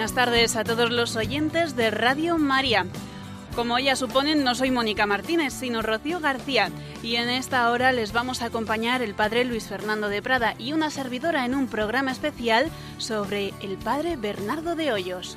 Buenas tardes a todos los oyentes de Radio María. Como ya suponen, no soy Mónica Martínez, sino Rocío García, y en esta hora les vamos a acompañar el padre Luis Fernando de Prada y una servidora en un programa especial sobre el padre Bernardo de Hoyos.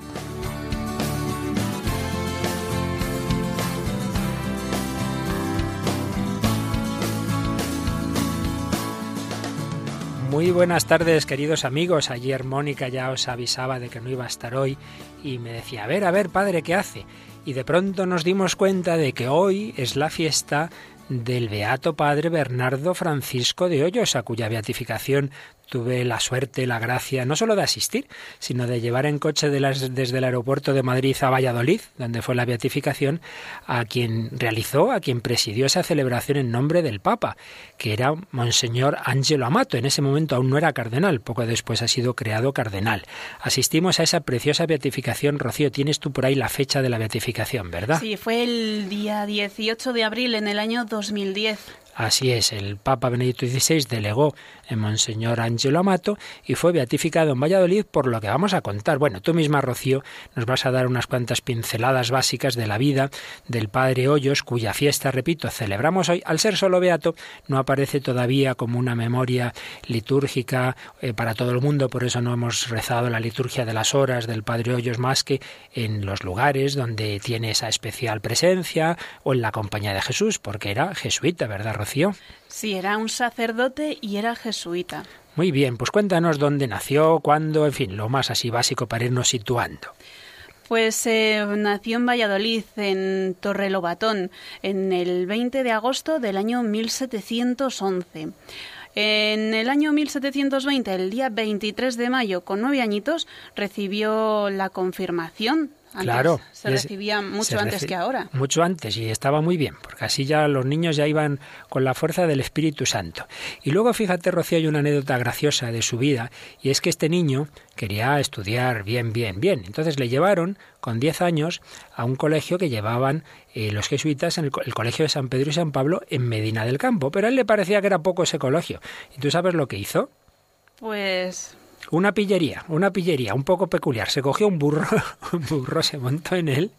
Muy buenas tardes, queridos amigos. Ayer Mónica ya os avisaba de que no iba a estar hoy y me decía, a ver, a ver, padre, ¿qué hace? Y de pronto nos dimos cuenta de que hoy es la fiesta del Beato Padre Bernardo Francisco de Hoyos, a cuya beatificación tuve la suerte, la gracia, no solo de asistir, sino de llevar en coche desde el aeropuerto de Madrid a Valladolid, donde fue la beatificación, a quien realizó, a quien presidió esa celebración en nombre del Papa, que era Monseñor Angelo Amato. En ese momento aún no era cardenal, poco después ha sido creado cardenal. Asistimos a esa preciosa beatificación. Rocío, tienes tú por ahí la fecha de la beatificación, ¿verdad? Sí, fue el día 18 de abril en el año 2010. Así es, el Papa Benedicto XVI delegó en Monseñor Angelo Amato y fue beatificado en Valladolid por lo que vamos a contar. Bueno, tú misma, Rocío, nos vas a dar unas cuantas pinceladas básicas de la vida del Padre Hoyos, cuya fiesta, repito, celebramos hoy. Al ser solo beato, no aparece todavía como una memoria litúrgica eh, para todo el mundo, por eso no hemos rezado la liturgia de las horas del Padre Hoyos más que en los lugares donde tiene esa especial presencia o en la compañía de Jesús, porque era jesuita, ¿verdad, Sí, era un sacerdote y era jesuita. Muy bien, pues cuéntanos dónde nació, cuándo, en fin, lo más así básico para irnos situando. Pues eh, nació en Valladolid, en Torrelobatón, en el 20 de agosto del año 1711. En el año 1720, el día 23 de mayo, con nueve añitos, recibió la confirmación claro. Se recibía mucho antes que ahora. Mucho antes y estaba muy bien, porque así ya los niños ya iban con la fuerza del Espíritu Santo. Y luego fíjate, Rocío, hay una anécdota graciosa de su vida, y es que este niño quería estudiar bien, bien, bien. Entonces le llevaron con 10 años a un colegio que llevaban eh, los jesuitas en el, el, colegio de San Pedro y San Pablo en Medina del Campo. Pero a él le parecía que era poco ese colegio. ¿Y tú sabes lo que hizo? Pues una pillería, una pillería un poco peculiar. Se cogió un burro, un burro se montó en él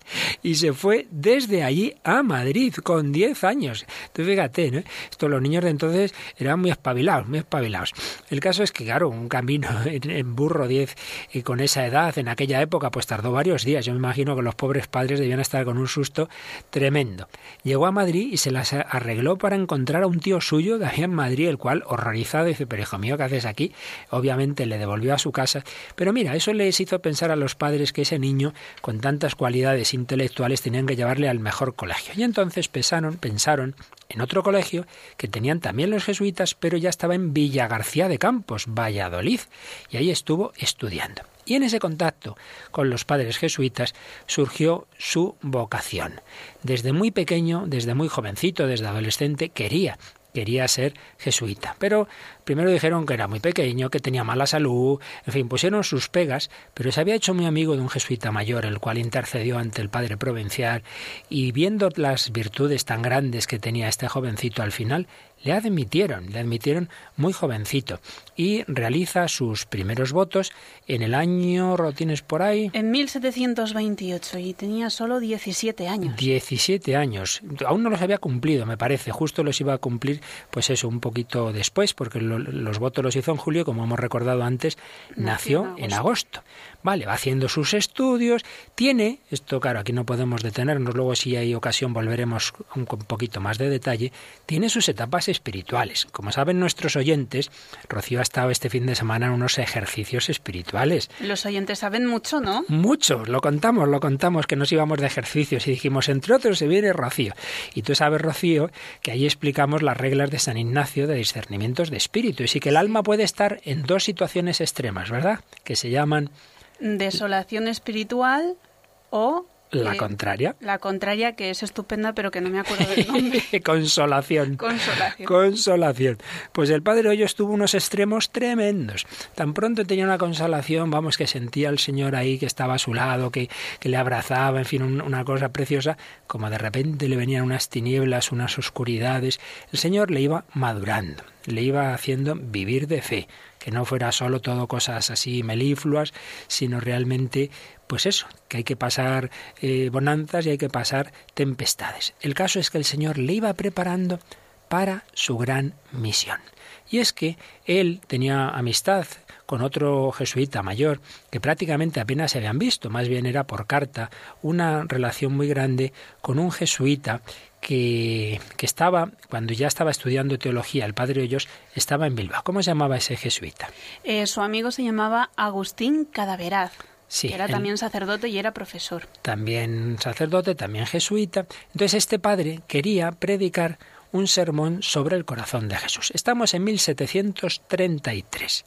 y se fue desde allí a Madrid con 10 años. Entonces fíjate. Esto los niños de entonces eran muy espabilados, muy espabilados. El caso es que, claro, un camino en, burro 10 y con esa edad en aquella época pues tardó varios días. Yo me imagino que los pobres padres debían estar con un susto tremendo. Llegó a Madrid y se las arregló para encontrar a un tío suyo de allá en Madrid, el cual, horrorizado, dice, pero hijo mío, ¿qué haces aquí? Obviamente le devolvió a su casa. Pero mira, eso les hizo pensar a los padres que ese niño, con tantas cualidades intelectuales, tenían que llevarle al mejor colegio. Y entonces pensaron, pensaron en otro colegio que tenían también los jesuitas, pero ya estaba en Villa García de Campos, Valladolid, y ahí estuvo estudiando. Y en ese contacto con los padres jesuitas surgió su vocación. Desde muy pequeño, desde muy jovencito, desde adolescente, quería quería ser jesuita. Pero primero dijeron que era muy pequeño, que tenía mala salud, en fin, pusieron sus pegas, pero se había hecho muy amigo de un jesuita mayor, el cual intercedió ante el padre provincial, y viendo las virtudes tan grandes que tenía este jovencito al final, le admitieron, le admitieron muy jovencito y realiza sus primeros votos en el año, ¿lo tienes por ahí? En 1728 y tenía solo 17 años. 17 años. Aún no los había cumplido, me parece. Justo los iba a cumplir, pues eso, un poquito después, porque los votos los hizo en julio, como hemos recordado antes, nació, en agosto. Vale, va haciendo sus estudios, tiene, esto claro, aquí no podemos detenernos, luego si hay ocasión volveremos un poquito más de detalle, tiene sus etapas espirituales. Como saben nuestros oyentes, Rocío ha estado este fin de semana en unos ejercicios espirituales. Los oyentes saben mucho, ¿no? Mucho, lo contamos, lo contamos, que nos íbamos de ejercicios y dijimos, entre otros, se viene Rocío. Y tú sabes, Rocío, que ahí explicamos las reglas de San Ignacio de discernimientos de espíritu. Y sí que el alma puede estar en dos situaciones extremas, ¿verdad? Que se llaman desolación espiritual o la contraria. La contraria, que es estupenda, pero que no me acuerdo del nombre. Consolación. Consolación. Consolación. Pues el padre Hoyos tuvo unos extremos tremendos. Tan pronto tenía una consolación, vamos, que sentía al Señor ahí, que estaba a su lado, que, que le abrazaba, en fin, una cosa preciosa, como de repente le venían unas tinieblas, unas oscuridades. El Señor le iba madurando, le iba haciendo vivir de fe que no fuera solo todo cosas así melifluas, sino realmente, pues eso, que hay que pasar eh, bonanzas y hay que pasar tempestades. El caso es que el Señor le iba preparando para su gran misión. Y es que él tenía amistad con otro jesuita mayor que prácticamente apenas se habían visto, más bien era por carta, una relación muy grande con un jesuita que, que, estaba, cuando ya estaba estudiando teología, el padre Hoyos estaba en Bilbao. ¿Cómo se llamaba ese jesuita? Eh, su amigo se llamaba Agustín Cadaveraz. Sí, que era también sacerdote y era profesor. También sacerdote, también jesuita. Entonces este padre quería predicar un sermón sobre el corazón de Jesús. Estamos en 1733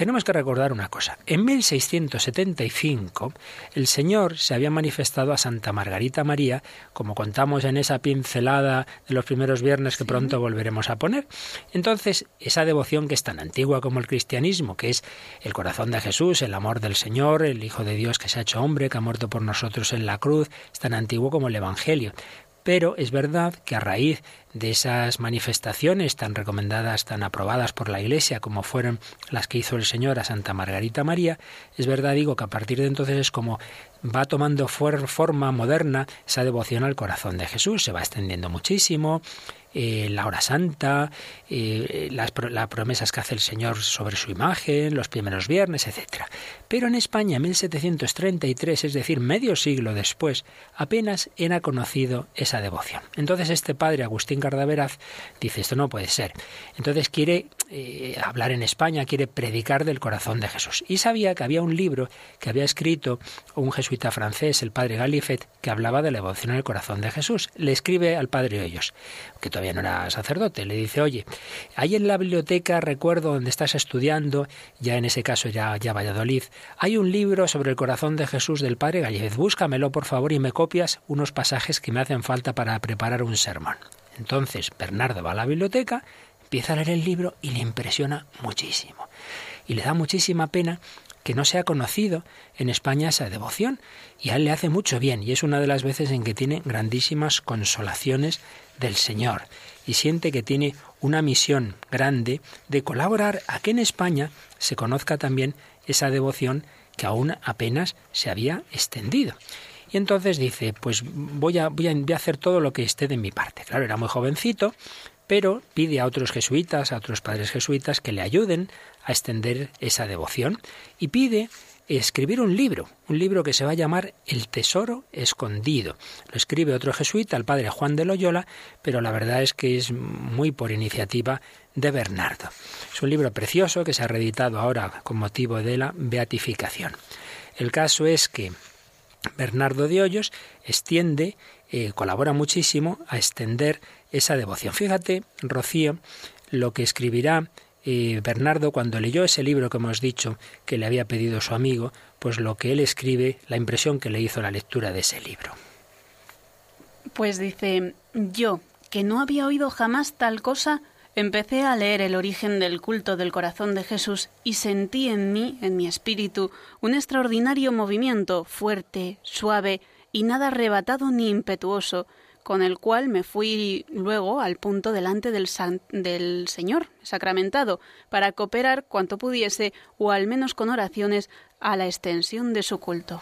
tenemos que recordar una cosa. En 1675 el Señor se había manifestado a Santa Margarita María, como contamos en esa pincelada de los primeros viernes que pronto volveremos a poner. Entonces, esa devoción que es tan antigua como el cristianismo, que es el corazón de Jesús, el amor del Señor, el Hijo de Dios que se ha hecho hombre, que ha muerto por nosotros en la cruz, es tan antiguo como el Evangelio. Pero es verdad que a raíz de esas manifestaciones tan recomendadas, tan aprobadas por la Iglesia, como fueron las que hizo el Señor a Santa Margarita María, es verdad, digo, que a partir de entonces es como va tomando forma moderna esa devoción al corazón de Jesús, se va extendiendo muchísimo, eh, la hora santa, eh, las, promesas que hace el Señor sobre su imagen, los primeros viernes, etc. Pero en España, en 1733, es decir, medio siglo después, apenas era conocido esa devoción. Entonces este padre Agustín Cardaveraz dice, esto no puede ser. Entonces quiere eh, hablar en España, quiere predicar del corazón de Jesús. Y sabía que había un libro que había escrito un jesuita francés, el padre Galifet, que hablaba de la devoción al corazón de Jesús. Le escribe al padre Hoyos, que todavía no era sacerdote, le dice, oye, hay en la biblioteca, recuerdo donde estás estudiando, ya en ese caso ya, ya Valladolid, hay un libro sobre el corazón de Jesús del padre Galifet. Búscamelo, por favor, y me copias unos pasajes que me hacen falta para preparar un sermón. Entonces Bernardo va a la biblioteca, empieza a leer el libro y le impresiona muchísimo. Y le da muchísima pena que no se ha conocido en España esa devoción y a él le hace mucho bien y es una de las veces en que tiene grandísimas consolaciones del Señor y siente que tiene una misión grande de colaborar a que en España se conozca también esa devoción que aún apenas se había extendido. Y entonces dice, pues voy a, voy a, hacer todo lo que esté de mi parte. Claro, era muy jovencito, pero pide a otros jesuitas, a otros padres jesuitas, que le ayuden a extender esa devoción y pide escribir un libro, un libro que se va a llamar El Tesoro Escondido. Lo escribe otro jesuita, el padre Juan de Loyola, pero la verdad es que es muy por iniciativa de Bernardo. Es un libro precioso que se ha reeditado ahora con motivo de la beatificación. El caso es que Bernardo de Hoyos extiende, eh, colabora muchísimo a extender esa devoción. Fíjate, Rocío, lo que escribirá y Bernardo, cuando leyó ese libro que hemos dicho que le había pedido su amigo, pues lo que él escribe, la impresión que le hizo la lectura de ese libro. Pues dice, yo, que no había oído jamás tal cosa, empecé a leer el origen del culto del corazón de Jesús y sentí en mí, en mi espíritu, un extraordinario movimiento, fuerte, suave y nada arrebatado ni impetuoso, con el cual me fui luego al punto delante del, del Señor sacramentado, para cooperar cuanto pudiese, o al menos con oraciones, a la extensión de su culto.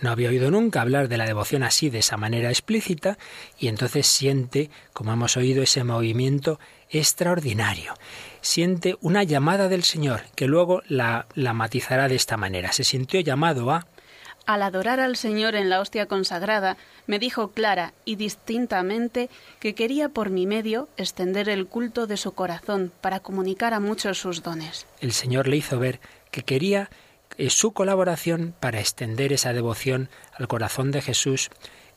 No había oído nunca hablar de la devoción así, de esa manera explícita, y entonces siente, como hemos oído, ese movimiento extraordinario. Siente una llamada del Señor, que luego la, la matizará de esta manera. Se sintió llamado a al adorar al Señor en la hostia consagrada, me dijo clara y distintamente que quería por mi medio extender el culto de su corazón para comunicar a muchos sus dones. El Señor le hizo ver que quería eh, su colaboración para extender esa devoción al corazón de Jesús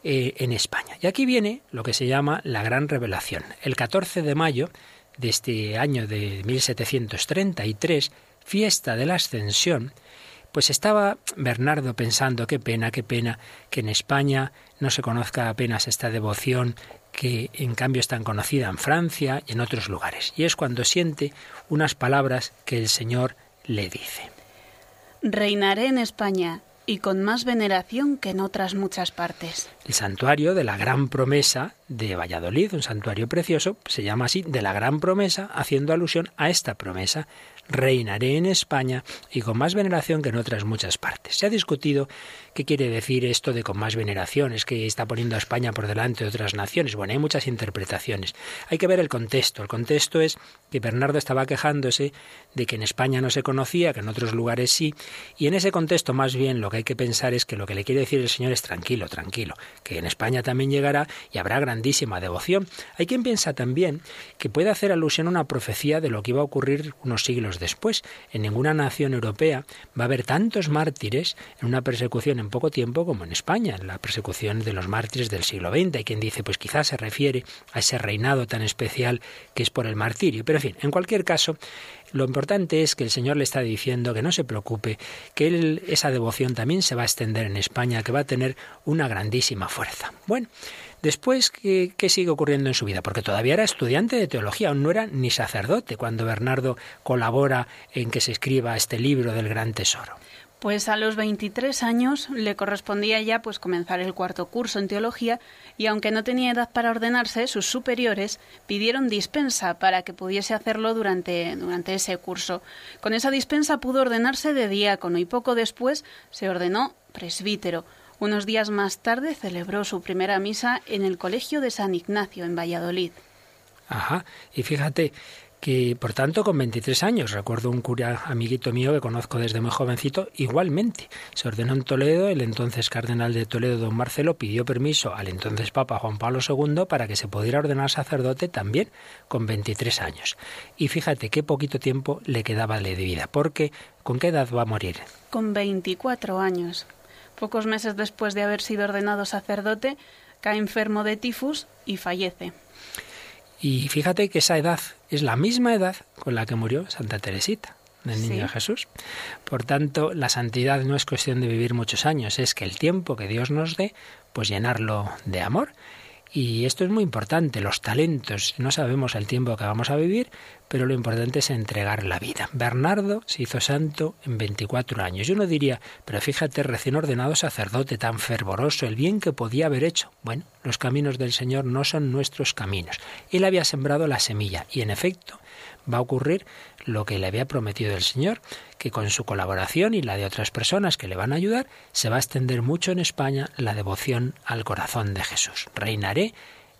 eh, en España. Y aquí viene lo que se llama la gran revelación. El 14 de mayo de este año de 1733, fiesta de la Ascensión, pues estaba Bernardo pensando, qué pena, qué pena que en España no se conozca apenas esta devoción que en cambio es tan conocida en Francia y en otros lugares. Y es cuando siente unas palabras que el Señor le dice. Reinaré en España y con más veneración que en otras muchas partes. El santuario de la Gran Promesa de Valladolid, un santuario precioso, se llama así de la Gran Promesa, haciendo alusión a esta promesa. Reinaré en España y con más veneración que en otras muchas partes. Se ha discutido qué quiere decir esto de con más veneración, es que está poniendo a España por delante de otras naciones. Bueno, hay muchas interpretaciones. Hay que ver el contexto. El contexto es que Bernardo estaba quejándose de que en España no se conocía, que en otros lugares sí, y en ese contexto más bien lo que hay que pensar es que lo que le quiere decir el Señor es tranquilo, tranquilo, que en España también llegará y habrá grandísima devoción. Hay quien piensa también que puede hacer alusión a una profecía de lo que iba a ocurrir unos siglos después. En ninguna nación europea va a haber tantos mártires en una persecución en poco tiempo como en España, en la persecución de los mártires del siglo XX. Hay quien dice, pues quizás se refiere a ese reinado tan especial que es por el martirio. Pero en fin, en cualquier caso, lo importante es que el Señor le está diciendo que no se preocupe, que esa devoción también se va a extender en España, que va a tener una grandísima fuerza. Bueno, Después, ¿qué, ¿qué, sigue ocurriendo en su vida? Porque todavía era estudiante de teología, aún no era ni sacerdote cuando Bernardo colabora en que se escriba este libro del gran tesoro. Pues a los 23 años le correspondía ya pues comenzar el cuarto curso en teología y aunque no tenía edad para ordenarse, sus superiores pidieron dispensa para que pudiese hacerlo durante, durante ese curso. Con esa dispensa pudo ordenarse de diácono y poco después se ordenó presbítero. Unos días más tarde celebró su primera misa en el Colegio de San Ignacio en Valladolid. Ajá, y fíjate, que por tanto con 23 años, recuerdo un cura amiguito mío que conozco desde muy jovencito, igualmente se ordenó en Toledo, el entonces cardenal de Toledo, don Marcelo, pidió permiso al entonces Papa Juan Pablo II para que se pudiera ordenar sacerdote también con 23 años. Y fíjate qué poquito tiempo le quedaba de vida, porque ¿con qué edad va a morir? Con 24 años. Pocos meses después de haber sido ordenado sacerdote, cae enfermo de tifus y fallece. Y fíjate que esa edad es la misma edad con la que murió Santa Teresita del Niño Jesús. Por tanto, la santidad no es cuestión de vivir muchos años, es que el tiempo que Dios nos dé, pues llenarlo de amor y esto es muy importante, los talentos. No sabemos el tiempo que vamos a vivir, pero lo importante es entregar la vida. Bernardo se hizo santo en 24 años. Y uno diría, pero fíjate, recién ordenado sacerdote, tan fervoroso, el bien que podía haber hecho. Bueno, los caminos del Señor no son nuestros caminos. Él había sembrado la semilla y en efecto va a ocurrir lo que le había prometido el Señor, que con su colaboración y la de otras personas que le van a ayudar, se va a extender mucho en España la devoción al corazón de Jesús. Reinaré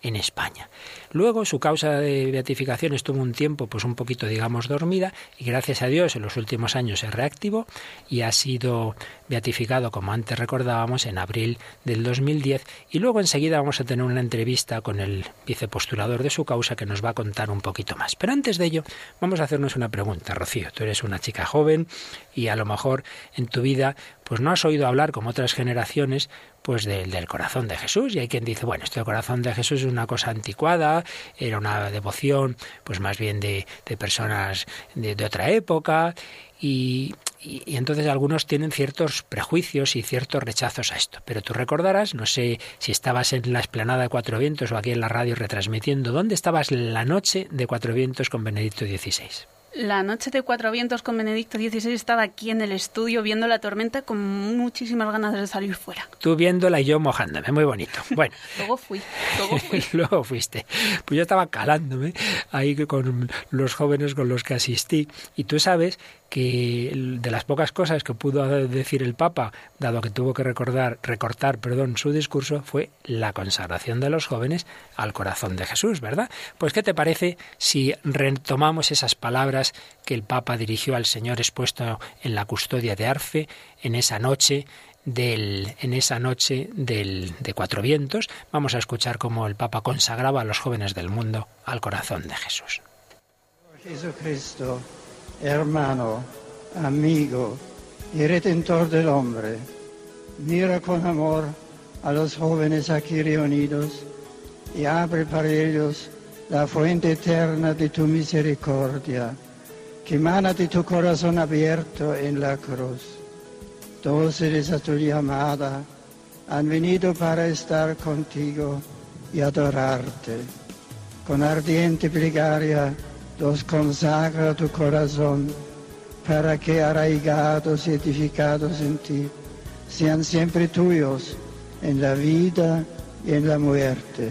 en España. Luego su causa de beatificación estuvo un tiempo pues un poquito digamos dormida y gracias a Dios en los últimos años se reactivó y ha sido beatificado como antes recordábamos en abril del 2010 y luego enseguida vamos a tener una entrevista con el vicepostulador de su causa que nos va a contar un poquito más. Pero antes de ello vamos a hacernos una pregunta, Rocío. Tú eres una chica joven y a lo mejor en tu vida pues no has oído hablar como otras generaciones pues del, del corazón de Jesús y hay quien dice bueno esto del corazón de Jesús es una cosa anticuada era una devoción pues más bien de, de personas de, otra época y, y, y, entonces algunos tienen ciertos prejuicios y ciertos rechazos a esto. Pero tú recordarás, no sé si estabas en la esplanada de Cuatro Vientos o aquí en la radio retransmitiendo, ¿dónde estabas la noche de Cuatro Vientos con Benedicto XVI? La noche de Cuatro Vientos con Benedicto XVI estaba aquí en el estudio viendo la tormenta con muchísimas ganas de salir fuera. Tú viéndola y yo mojándome, muy bonito. Bueno. luego fui, luego fui. luego fuiste. Pues yo estaba calándome ahí con los jóvenes con los que asistí. Y tú sabes que de las pocas cosas que pudo decir el Papa, dado que tuvo que recordar, recortar perdón, su discurso, fue la consagración de los jóvenes al corazón de Jesús, ¿verdad? Pues ¿qué te parece si retomamos esas palabras que el Papa dirigió al Señor expuesto en la custodia de Arfe en esa noche del, en esa noche del, de Cuatro Vientos? Vamos a escuchar cómo el Papa consagraba a los jóvenes del mundo al corazón de Jesús. Jesucristo hermano, amigo y redentor del hombre, mira con amor a los jóvenes aquí reunidos y abre para ellos la fuente eterna de tu misericordia, que emana de tu corazón abierto en la cruz. Dóciles a tu llamada, han venido para estar contigo y adorarte. Con ardiente plegaria, los consagra tu corazón para que arraigados y edificados en ti sean siempre tuyos en la vida y en la muerte,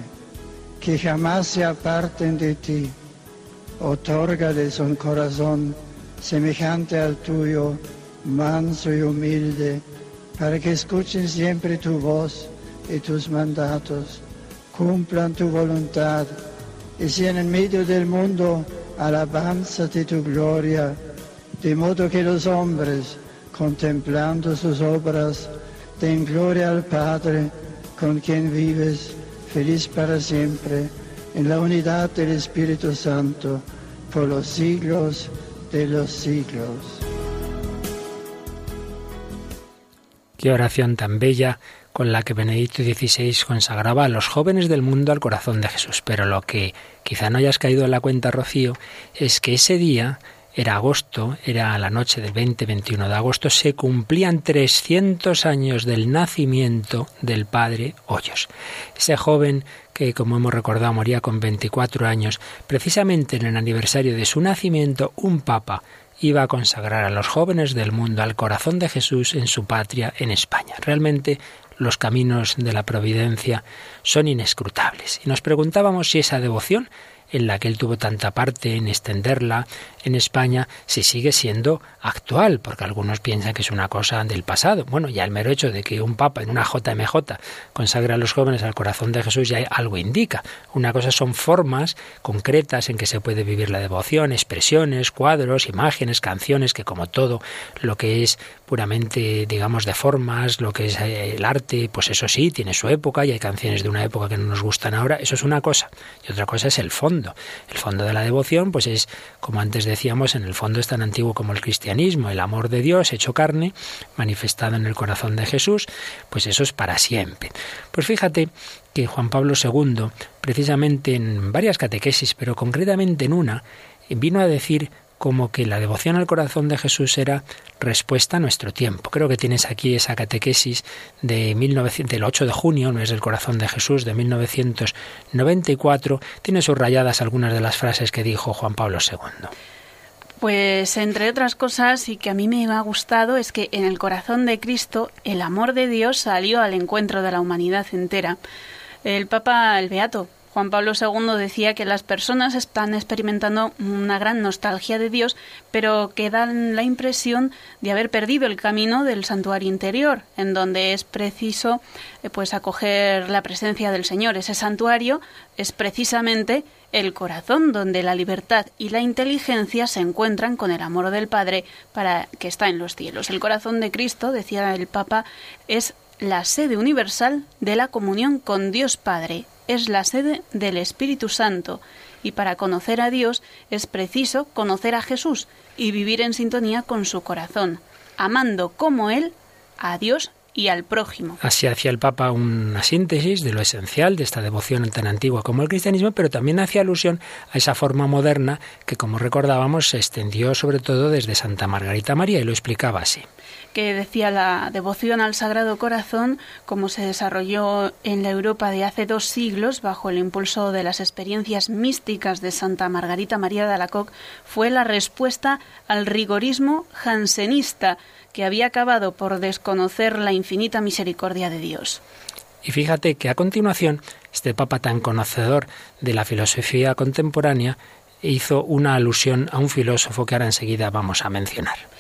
que jamás se aparten de ti. Otórgales un corazón semejante al tuyo, manso y humilde, para que escuchen siempre tu voz y tus mandatos, cumplan tu voluntad y sean en medio del mundo alabanza de tu gloria, de modo que los hombres, contemplando sus obras, den gloria al Padre, con quien vives, feliz para siempre, en la unidad del Espíritu Santo, por los siglos de los siglos. Qué oración tan bella con la que Benedicto XVI consagraba a los jóvenes del mundo al corazón de Jesús. Pero lo que quizá no hayas caído en la cuenta, Rocío, es que ese día era agosto, era la noche del 20-21 de agosto, se cumplían 300 años del nacimiento del padre Hoyos. Ese joven que, como hemos recordado, moría con 24 años, precisamente en el aniversario de su nacimiento, un papa iba a consagrar a los jóvenes del mundo al corazón de Jesús en su patria, en España. Realmente los caminos de la providencia son inescrutables. Y nos preguntábamos si esa devoción en la que él tuvo tanta parte en extenderla en España, si sigue siendo actual, porque algunos piensan que es una cosa del pasado. Bueno, ya el mero hecho de que un papa en una JMJ consagre a los jóvenes al corazón de Jesús ya algo indica. Una cosa son formas concretas en que se puede vivir la devoción, expresiones, cuadros, imágenes, canciones, que como todo lo que es puramente, digamos, de formas, lo que es eh, el arte, pues eso sí, tiene su época y hay canciones de una época que no nos gustan ahora, eso es una cosa. Y otra cosa es el fondo. El fondo de la devoción, pues es, como antes decíamos, en el fondo es tan antiguo como el cristianismo, el amor de Dios hecho carne, manifestado en el corazón de Jesús, pues eso es para siempre. Pues fíjate que Juan Pablo II, precisamente en varias catequesis, pero concretamente en una, vino a decir como que la devoción al corazón de Jesús era respuesta a nuestro tiempo. Creo que tienes aquí esa catequesis de 1900, del 8 de junio, no es el corazón de Jesús, de 1994. Tiene subrayadas algunas de las frases que dijo Juan Pablo II. Pues entre otras cosas y que a mí me ha gustado es que en el corazón de Cristo el amor de Dios salió al encuentro de la humanidad entera. El Papa, el Beato, Juan Pablo II decía que las personas están experimentando una gran nostalgia de Dios, pero que dan la impresión de haber perdido el camino del santuario interior, en donde es preciso eh, pues acoger la presencia del Señor. Ese santuario es precisamente el corazón donde la libertad y la inteligencia se encuentran con el amor del Padre para que está en los cielos. El corazón de Cristo, decía el Papa, es la sede universal de la comunión con Dios Padre, es la sede del Espíritu Santo, y para conocer a Dios es preciso conocer a Jesús y vivir en sintonía con su corazón, amando como Él a Dios y al prójimo. Así hacía el Papa una síntesis de lo esencial de esta devoción tan antigua como el cristianismo, pero también hacía alusión a esa forma moderna que, como recordábamos, se extendió sobre todo desde Santa Margarita María y lo explicaba así que decía la devoción al Sagrado Corazón, como se desarrolló en la Europa de hace dos siglos bajo el impulso de las experiencias místicas de Santa Margarita María de Alacoque, fue la respuesta al rigorismo jansenista que había acabado por desconocer la infinita misericordia de Dios. Y fíjate que a continuación, este Papa tan conocedor de la filosofía contemporánea hizo una alusión a un filósofo que ahora enseguida vamos a mencionar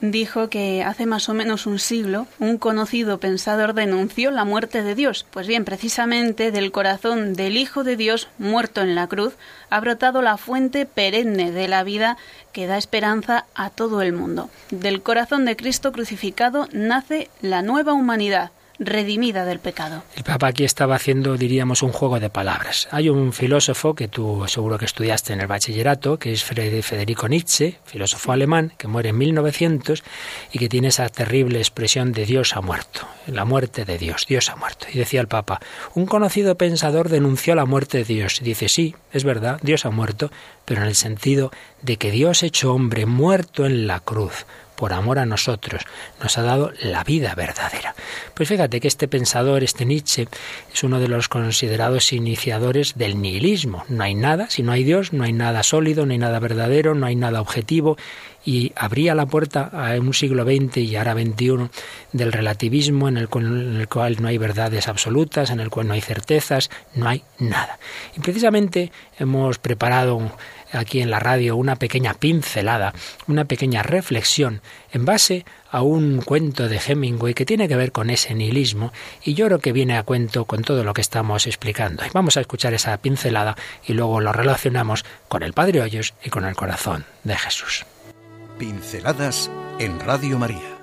dijo que hace más o menos un siglo un conocido pensador denunció la muerte de Dios. Pues bien, precisamente del corazón del Hijo de Dios muerto en la cruz ha brotado la fuente perenne de la vida que da esperanza a todo el mundo. Del corazón de Cristo crucificado nace la nueva humanidad, redimida del pecado. El Papa aquí estaba haciendo, diríamos, un juego de palabras. Hay un filósofo que tú seguro que estudiaste en el bachillerato, que es Federico Nietzsche, filósofo alemán, que muere en 1900 y que tiene esa terrible expresión de Dios ha muerto, la muerte de Dios, Dios ha muerto. Y decía el Papa, un conocido pensador denunció la muerte de Dios. Y dice, sí, es verdad, Dios ha muerto, pero en el sentido de que Dios hecho hombre, muerto en la cruz, por amor a nosotros, nos ha dado la vida verdadera. Pues fíjate que este pensador, este Nietzsche, es uno de los considerados iniciadores del nihilismo. No hay nada, si no hay Dios, no hay nada sólido, no hay nada verdadero, no hay nada objetivo. y abría la puerta a un siglo XX y ahora XXI del relativismo en el, en el cual no hay verdades absolutas, en el cual no hay certezas, no hay nada. Y precisamente hemos preparado aquí en la radio una pequeña pincelada, una pequeña reflexión en base a un cuento de Hemingway que tiene que ver con ese nihilismo y yo creo que viene a cuento con todo lo que estamos explicando. vamos a escuchar esa pincelada y luego lo relacionamos con el Padre Hoyos y con el corazón de Jesús. Pinceladas en Radio María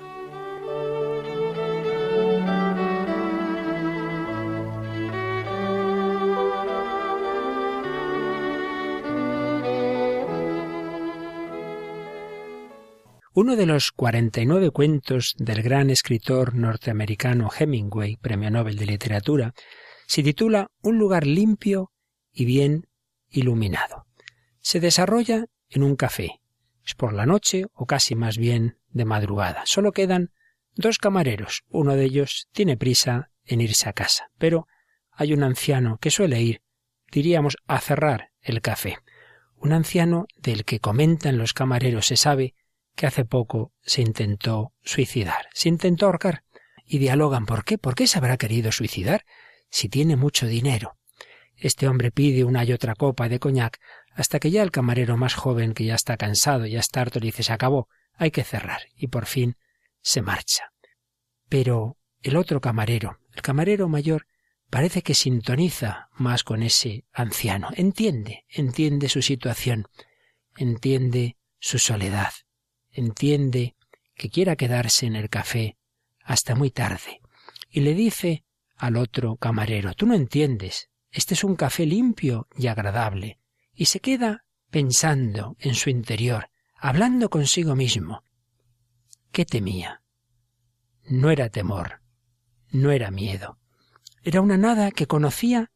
Uno de los 49 cuentos del gran escritor norteamericano Hemingway, Premio Nobel de Literatura, se titula Un lugar limpio y bien iluminado. Se desarrolla en un café. Es por la noche o casi más bien de madrugada. Solo quedan dos camareros. Uno de ellos tiene prisa en irse a casa, pero hay un anciano que suele ir, diríamos, a cerrar el café. Un anciano del que comentan los camareros se sabe que hace poco se intentó suicidar, se intentó ahorcar, y dialogan por qué, por qué se habrá querido suicidar si tiene mucho dinero. Este hombre pide una y otra copa de coñac hasta que ya el camarero más joven, que ya está cansado, ya está harto, dice se acabó, hay que cerrar, y por fin se marcha. Pero el otro camarero, el camarero mayor, parece que sintoniza más con ese anciano, entiende, entiende su situación, entiende su soledad, entiende que quiera quedarse en el café hasta muy tarde y le dice al otro camarero, tú no entiendes, este es un café limpio y agradable, y se queda pensando en su interior, hablando consigo mismo. ¿Qué temía? No era temor, no era miedo, era una nada que conocía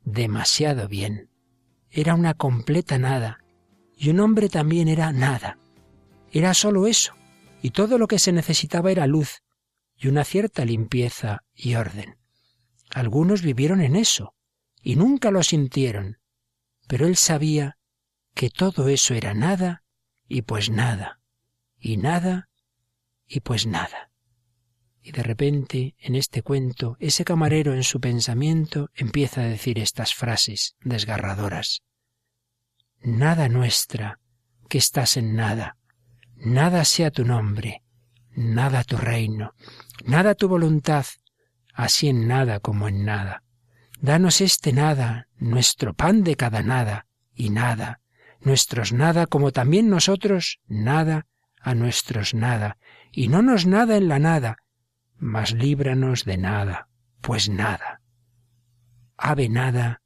demasiado bien, era una completa nada, y un hombre también era nada, era sólo eso, y todo lo que se necesitaba era luz y una cierta limpieza y orden. Algunos vivieron en eso, y nunca lo sintieron, pero él sabía que todo eso era nada y pues nada, y nada y pues nada. Y de repente, en este cuento, ese camarero en su pensamiento empieza a decir estas frases desgarradoras. Nada nuestra, que estás en nada, nada sea tu nombre, nada tu reino, nada tu voluntad, así en nada como en nada. Danos este nada, nuestro pan de cada nada, y nada, nuestros nada como también nosotros nada a nuestros nada, y no nos nada en la nada, mas líbranos de nada, pues nada. Ave nada,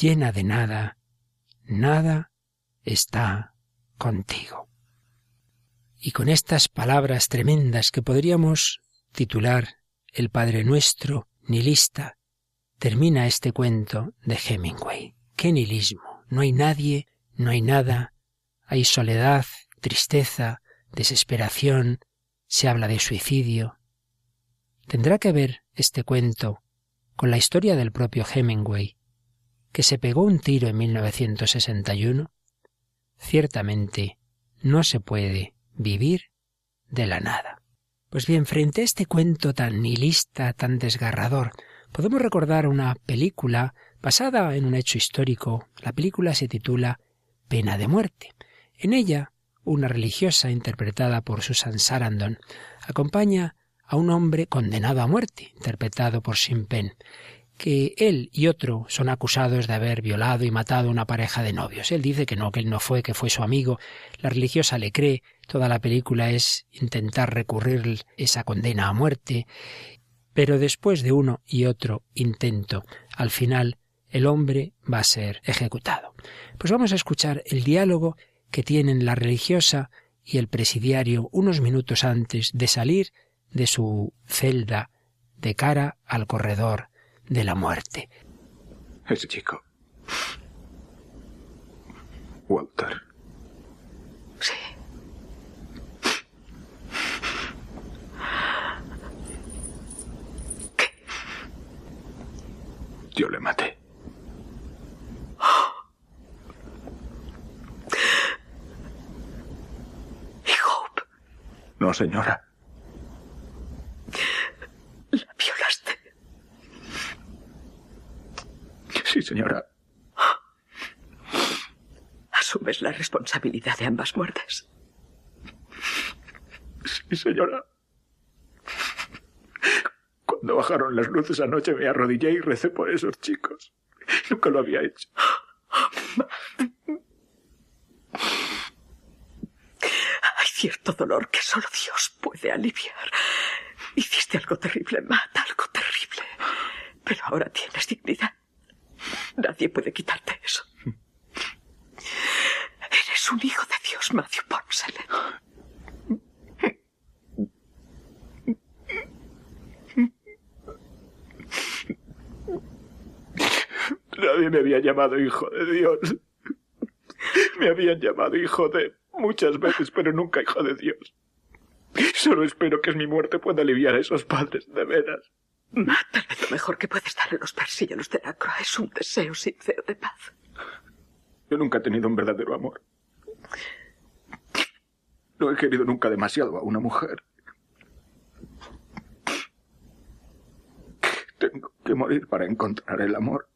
llena de nada, nada está contigo. Y con estas palabras tremendas que podríamos titular El Padre Nuestro, nihilista, termina este cuento de Hemingway. ¡Qué nihilismo! No hay nadie, no hay nada, hay soledad, tristeza, desesperación, se habla de suicidio. ¿Tendrá que ver este cuento con la historia del propio Hemingway, que se pegó un tiro en 1961? Ciertamente no se puede vivir de la nada. Pues bien, frente a este cuento tan nihilista, tan desgarrador, podemos recordar una película basada en un hecho histórico. La película se titula Pena de muerte. En ella, una religiosa interpretada por Susan Sarandon acompaña a un hombre condenado a muerte, interpretado por Sim Penn, que él y otro son acusados de haber violado y matado a una pareja de novios. Él dice que no, que él no fue, que fue su amigo. La religiosa le cree. Toda la película es intentar recurrir esa condena a muerte. Pero después de uno y otro intento, al final el hombre va a ser ejecutado. Pues vamos a escuchar el diálogo que tienen la religiosa y el presidiario unos minutos antes de salir de su celda de cara al corredor de la muerte. Ese chico. Walter. Sí. ¿Qué? Yo le maté. No, señora. La violaste. Sí, señora. Asumes la responsabilidad de ambas muertes. Sí, señora. Cuando bajaron las luces anoche me arrodillé y recé por esos chicos. Nunca lo había hecho. Hay cierto dolor que solo Dios puede aliviar. Hiciste algo terrible, Matt, algo terrible. Pero ahora tienes dignidad. Nadie puede quitarte eso. Eres un hijo de Dios, Matthew Ponsel. Nadie me había llamado hijo de Dios. Me habían llamado hijo de muchas veces, pero nunca hijo de Dios. Solo espero que mi muerte pueda aliviar a esos padres de veras. Matt, tal vez lo mejor que puedes dar a los persillanos de la croa es un deseo sincero de paz. Yo nunca he tenido un verdadero amor. No he querido nunca demasiado a una mujer. Tengo que morir para encontrar el amor.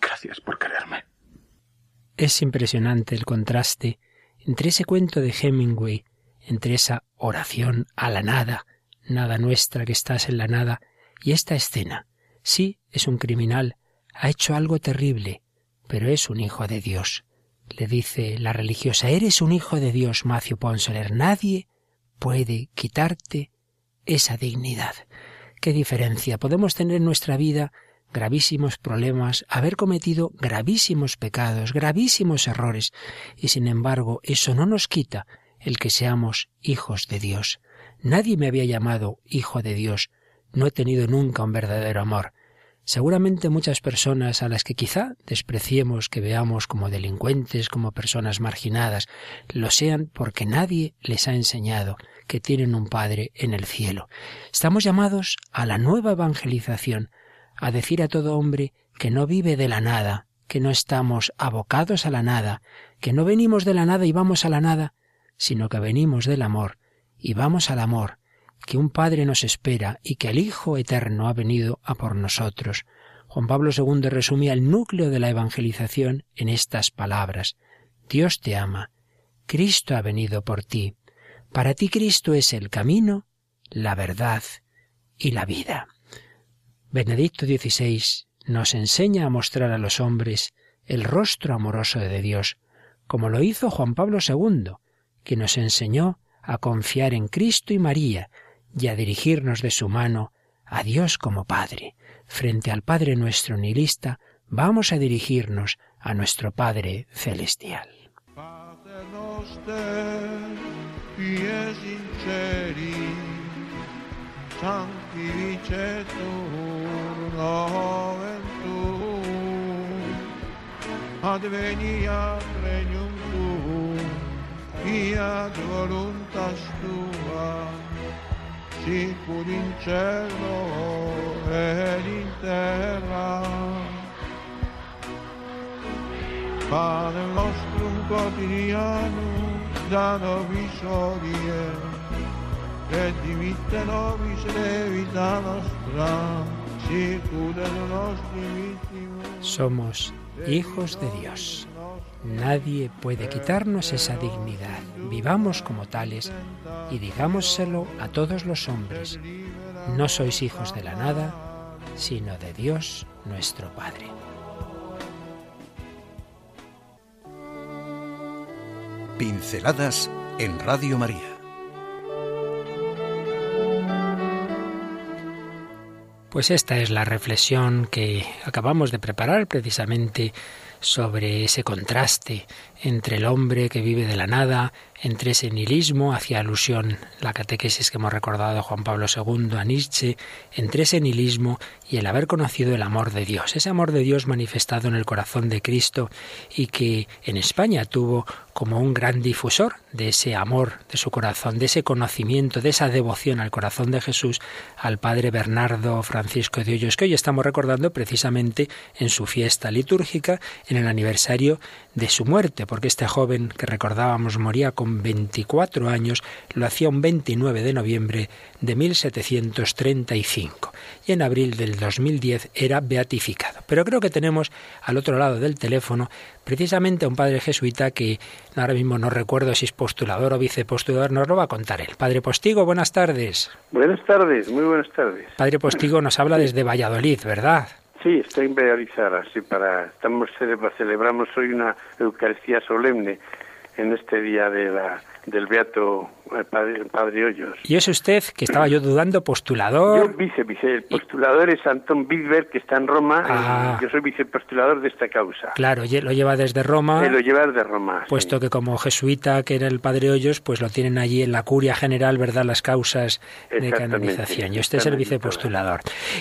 Gracias por quererme. Es impresionante el contraste entre ese cuento de Hemingway, entre esa oración a la nada, nada nuestra que estás en la nada, y esta escena. Sí, es un criminal, ha hecho algo terrible, pero es un hijo de Dios. Le dice la religiosa, eres un hijo de Dios, Matthew Ponsoler. Nadie puede quitarte esa dignidad. ¿Qué diferencia? Podemos tener en nuestra vida gravísimos problemas, haber cometido gravísimos pecados, gravísimos errores, y sin embargo eso no nos quita el que seamos hijos de Dios. Nadie me había llamado hijo de Dios, no he tenido nunca un verdadero amor. Seguramente muchas personas a las que quizá despreciemos, que veamos como delincuentes, como personas marginadas, lo sean porque nadie les ha enseñado que tienen un Padre en el cielo. Estamos llamados a la nueva evangelización, a decir a todo hombre que no vive de la nada, que no estamos abocados a la nada, que no venimos de la nada y vamos a la nada, sino que venimos del amor y vamos al amor, que un Padre nos espera y que el Hijo Eterno ha venido a por nosotros. Juan Pablo II resumía el núcleo de la evangelización en estas palabras. Dios te ama. Cristo ha venido por ti. Para ti Cristo es el camino, la verdad y la vida. Benedicto XVI nos enseña a mostrar a los hombres el rostro amoroso de Dios, como lo hizo Juan Pablo II, que nos enseñó a confiar en Cristo y María y a dirigirnos de su mano a Dios como Padre. Frente al Padre nuestro nihilista, vamos a dirigirnos a nuestro Padre celestial. Adveniat regnum tuum, fiat voluntas tua, sicur in cielo ed in terra. Pane nostrum quotidianum da nobis odie, et dimitte nobis levita nostra, Somos hijos de Dios. Nadie puede quitarnos esa dignidad. Vivamos como tales y digámoselo a todos los hombres. No sois hijos de la nada, sino de Dios nuestro Padre. Pinceladas en Radio María. Pues esta es la reflexión que acabamos de preparar precisamente sobre ese contraste entre el hombre que vive de la nada, entre ese nihilismo, hacía alusión la catequesis que hemos recordado Juan Pablo II a Nietzsche, entre ese nihilismo y el haber conocido el amor de Dios, ese amor de Dios manifestado en el corazón de Cristo y que en España tuvo como un gran difusor de ese amor de su corazón, de ese conocimiento, de esa devoción al corazón de Jesús, al Padre Bernardo Francisco de Hoyos, que hoy estamos recordando precisamente en su fiesta litúrgica, en el aniversario de su muerte, porque este joven que recordábamos moría con 24 años, lo hacía un 29 de noviembre de 1735 y en abril del 2010 era beatificado. Pero creo que tenemos al otro lado del teléfono precisamente a un padre jesuita que ahora mismo no recuerdo si es postulador o vicepostulador, nos lo va a contar él. Padre Postigo, buenas tardes. Buenas tardes, muy buenas tardes. Padre Postigo nos habla desde Valladolid, ¿verdad? Sí, estoy en Valladolid sí, para, estamos, celebramos hoy una Eucaristía solemne en este día de la del Beato el padre, Hoyos. ¿Y es usted, que estaba yo dudando, postulador? Yo vice, vice. El postulador es Antón Bilber, que está en Roma. Ah. Yo soy vicepostulador de esta causa. Claro, lo lleva desde Roma. lo lleva desde Roma. Puesto que como jesuita, que era el padre Hoyos, pues lo tienen allí en la curia general, ¿verdad? Las causas de canonización. Y usted es el vicepostulador.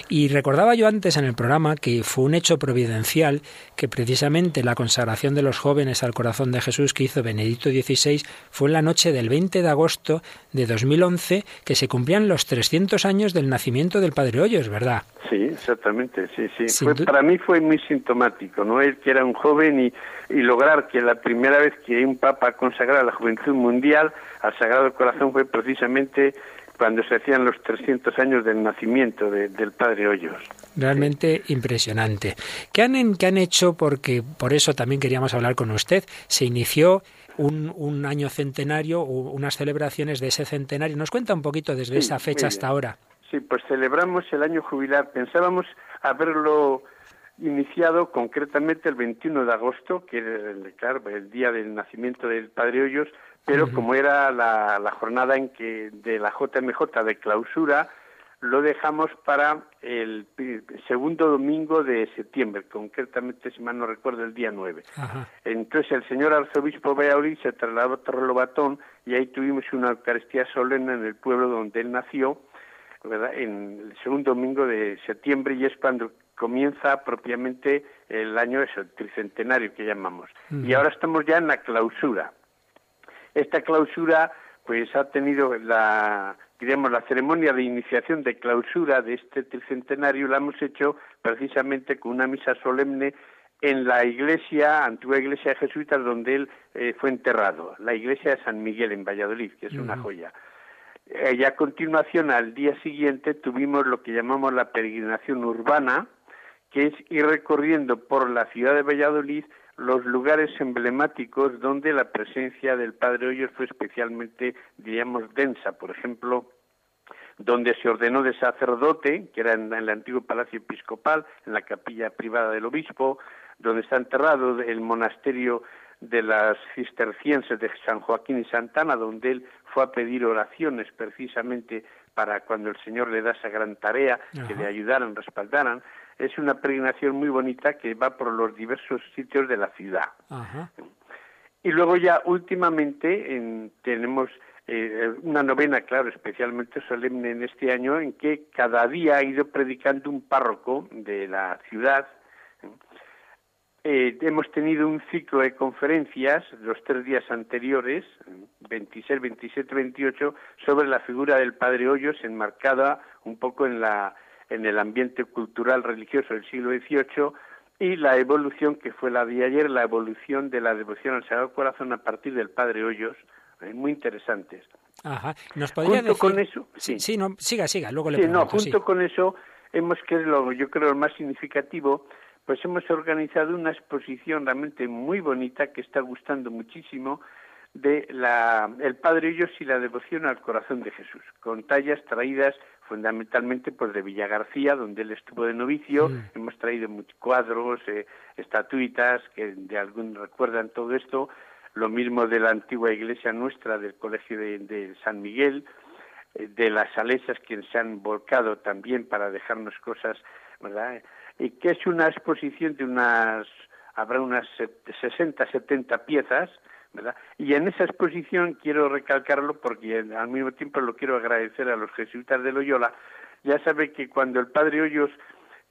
Y recordaba yo antes en el programa que fue un hecho providencial que precisamente la consagración de los jóvenes al corazón de Jesús que hizo Benedicto XVI fue en la noche del 20 de agosto de 2011 que se cumplían los 300 años del nacimiento del Padre Hoyos, ¿verdad? Sí, exactamente, sí, sí. para mí fue muy sintomático, ¿no? Él que era un joven y, y lograr que la primera vez que un papa consagrara la juventud mundial al Sagrado Corazón fue precisamente cuando se hacían los 300 años del nacimiento del padre Hoyos. Realmente impresionante. ¿Qué han, ¿Qué han hecho? Porque por eso también queríamos hablar con usted. Se inició un, un año centenario o unas celebraciones de ese centenario. ¿Nos cuenta un poquito desde esa fecha hasta ahora? Sí, pues celebramos el año jubilar. Pensábamos haberlo iniciado concretamente el 21 de agosto, que era el, claro, el día del nacimiento del Padre Hoyos, pero como era la, la, jornada en que de la JMJ de clausura, lo dejamos para el segundo domingo de septiembre, concretamente, si mal no recuerdo, el día 9. Entonces el señor arzobispo Valladolid se trasladó a Torrelobatón y ahí tuvimos una Eucaristía solemne en el pueblo donde él nació, ¿verdad? en el segundo domingo de septiembre y es cuando comienza propiamente el año eso, el tricentenario que llamamos. Y ahora estamos ya en la clausura. Esta clausura pues ha tenido la digamos, la ceremonia de iniciación de clausura de este tricentenario la hemos hecho precisamente con una misa solemne en la iglesia, antigua iglesia de jesuitas, donde él eh, fue enterrado, la iglesia de San Miguel en Valladolid, que es una joya. Eh, y a continuación, al día siguiente, tuvimos lo que llamamos la peregrinación urbana, que es ir recorriendo por la ciudad de Valladolid los lugares emblemáticos donde la presencia del Padre Hoyos fue especialmente, diríamos, densa. Por ejemplo, donde se ordenó de sacerdote, que era en, el antiguo palacio episcopal, en la capilla privada del obispo, donde está enterrado el monasterio de las cistercienses de San Joaquín y Santana, donde él fue a pedir oraciones precisamente para cuando el Señor le da esa gran tarea, que le ayudaran, respaldaran. Es una peregrinación muy bonita que va por los diversos sitios de la ciudad. Y luego ya últimamente tenemos eh, una novena, claro, especialmente solemne en este año, en que cada día ha ido predicando un párroco de la ciudad. Eh, hemos tenido un ciclo de conferencias los tres días anteriores, 26, 27, 28, sobre la figura del Padre Hoyos, enmarcada un poco en la en el ambiente cultural religioso del siglo XVIII y la evolución que fue la de ayer, la evolución de la devoción al Sagrado Corazón a partir del Padre Hoyos, muy interesantes. Ajá. ¿Nos podría junto con eso, sí, sí, no, siga, siga, luego le sí, no, junto con eso hemos que lo, yo creo lo más significativo, pues hemos organizado una exposición realmente muy bonita que está gustando muchísimo de la, el Padre Hoyos y la devoción al corazón de Jesús, con tallas traídas fundamentalmente pues de Villa García, donde él estuvo de novicio. Mm. Hemos traído muchos cuadros, eh, estatuitas que de algún recuerdan todo esto. Lo mismo de la antigua iglesia nuestra, del colegio de, San Miguel, eh, de las salesas que se han volcado también para dejarnos cosas, ¿verdad? Y que es una exposición de unas habrá unas 60, 70 piezas, ¿verdad? Y en esa exposición quiero recalcarlo porque al mismo tiempo lo quiero agradecer a los jesuitas de Loyola. Ya sabe que cuando el padre Hoyos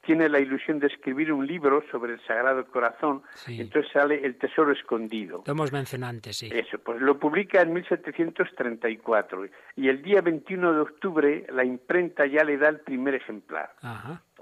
tiene la ilusión de escribir un libro sobre el Sagrado Corazón, entonces sale El Tesoro Escondido. Lo hemos mencionado antes, sí. Eso, pues lo publica en 1734 y el día 21 de octubre la imprenta ya le da el primer ejemplar.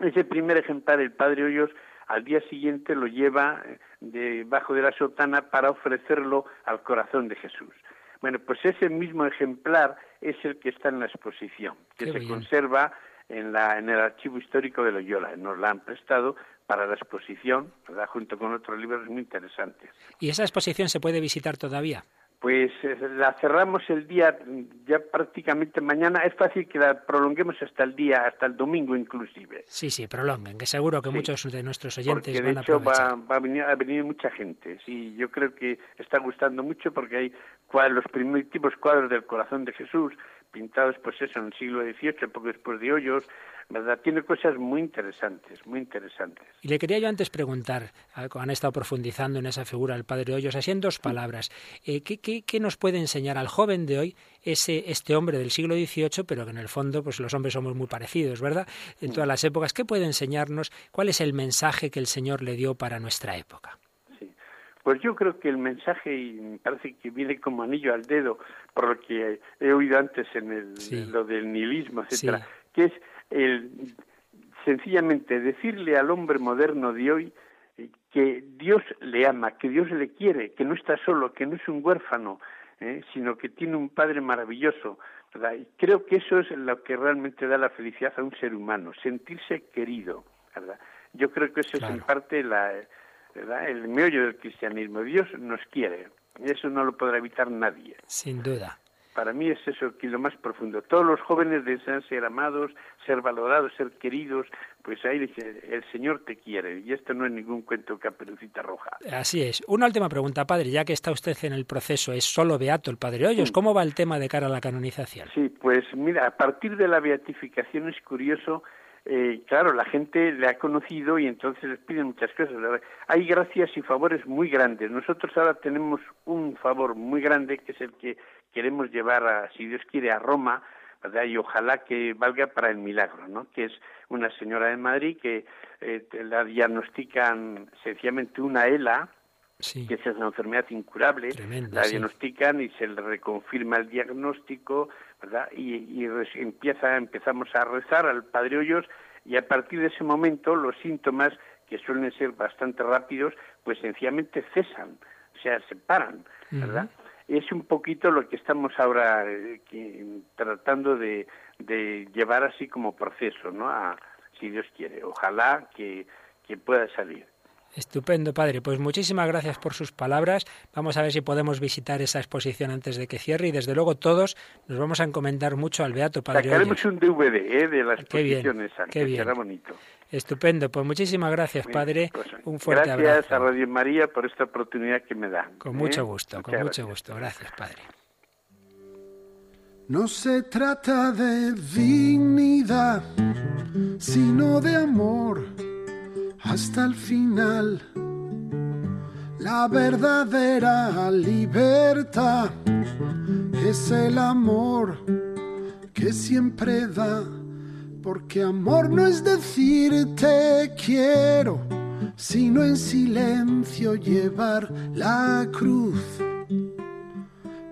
Ese primer ejemplar el padre Hoyos al día siguiente lo lleva eh, debajo de la sotana para ofrecerlo al corazón de Jesús. Bueno, pues ese mismo ejemplar es el que está en la exposición, que se conserva en, la, en el archivo histórico de Loyola. Nos la han prestado para la exposición, ¿verdad? junto con otros libros muy interesantes. ¿Y esa exposición se puede visitar todavía? Pues eh, la cerramos el día, ya prácticamente mañana. Es fácil que la prolonguemos hasta el día, hasta el domingo inclusive. Sí, sí, prolonguen, que seguro que muchos de nuestros oyentes porque van de a hecho aprovechar. va, va a, venir, a venir mucha gente. Sí, yo creo que está gustando mucho porque hay los primitivos cuadros del corazón de Jesús pintados, pues eso, en el siglo XVIII, poco después de Hoyos, ¿verdad? Tiene cosas muy interesantes, muy interesantes. Y le quería yo antes preguntar, ah, han estado profundizando en esa figura del Padre Hoyos, así en dos palabras, eh, ¿qué, qué, qué nos puede enseñar al joven de hoy ese, este hombre del siglo XVIII, pero que en el fondo pues los hombres somos muy parecidos, ¿verdad? En todas las épocas, ¿qué puede enseñarnos? ¿Cuál es el mensaje que el Señor le dio para nuestra época? Pues yo creo que el mensaje, y me parece que viene como anillo al dedo, por lo que he oído antes en, el, lo del nihilismo, etcétera, Sí. que es el sencillamente decirle al hombre moderno de hoy eh, que Dios le ama, que Dios le quiere, que no está solo, que no es un huérfano, eh, sino que tiene un Padre maravilloso. ¿verdad? Y creo que eso es lo que realmente da la felicidad a un ser humano, sentirse querido. ¿verdad? Yo creo que eso es en parte la, ¿verdad? el meollo del cristianismo. Dios nos quiere, y eso no lo podrá evitar nadie. Sin duda. Para mí es eso que lo más profundo. Todos los jóvenes desean ser amados, ser valorados, ser queridos. Pues ahí dice, el Señor te quiere. Y esto no es ningún cuento caperucita roja. Así es. Una última pregunta, Padre, ya que está usted en el proceso, es solo beato el Padre Hoyos, ¿cómo va el tema de cara a la canonización? Sí, pues mira, a partir de la beatificación es curioso, eh, claro, la gente le ha conocido y entonces les piden muchas cosas. Hay gracias y favores muy grandes. Nosotros ahora tenemos un favor muy grande que es el que queremos llevar, a, si Dios quiere, a Roma. Y ojalá que valga para el milagro, ¿no? Que es una señora de Madrid que eh, la diagnostican sencillamente una ELA, que es una enfermedad incurable, la sí. diagnostican y se le reconfirma el diagnóstico, ¿verdad? Y, y empieza, empezamos a rezar al Padre Hoyos y a partir de ese momento los síntomas, que suelen ser bastante rápidos, pues sencillamente cesan, o sea, se paran, ¿verdad? Es un poquito lo que estamos ahora eh, que- tratando de, de llevar así como proceso, ¿no? A, si Dios quiere, ojalá que, que pueda salir. Estupendo, Padre. Pues muchísimas gracias por sus palabras. Vamos a ver si podemos visitar esa exposición antes de que cierre y desde luego todos nos vamos a encomendar mucho al Beato Padre Sacaremos un DVD ¿eh? de la Qué bien, exposición esa, qué que bien. será bonito. Estupendo. Pues muchísimas gracias, Padre. pues, Un fuerte Gracias abrazo. a Radio María por esta oportunidad que me dan. Con ¿eh? mucho gusto, con mucho gracias. gusto. Gracias, Padre. No se trata de dignidad, sino de amor hasta el final. La verdadera libertad es el amor que siempre da, porque amor no es decir te quiero, sino en silencio llevar la cruz.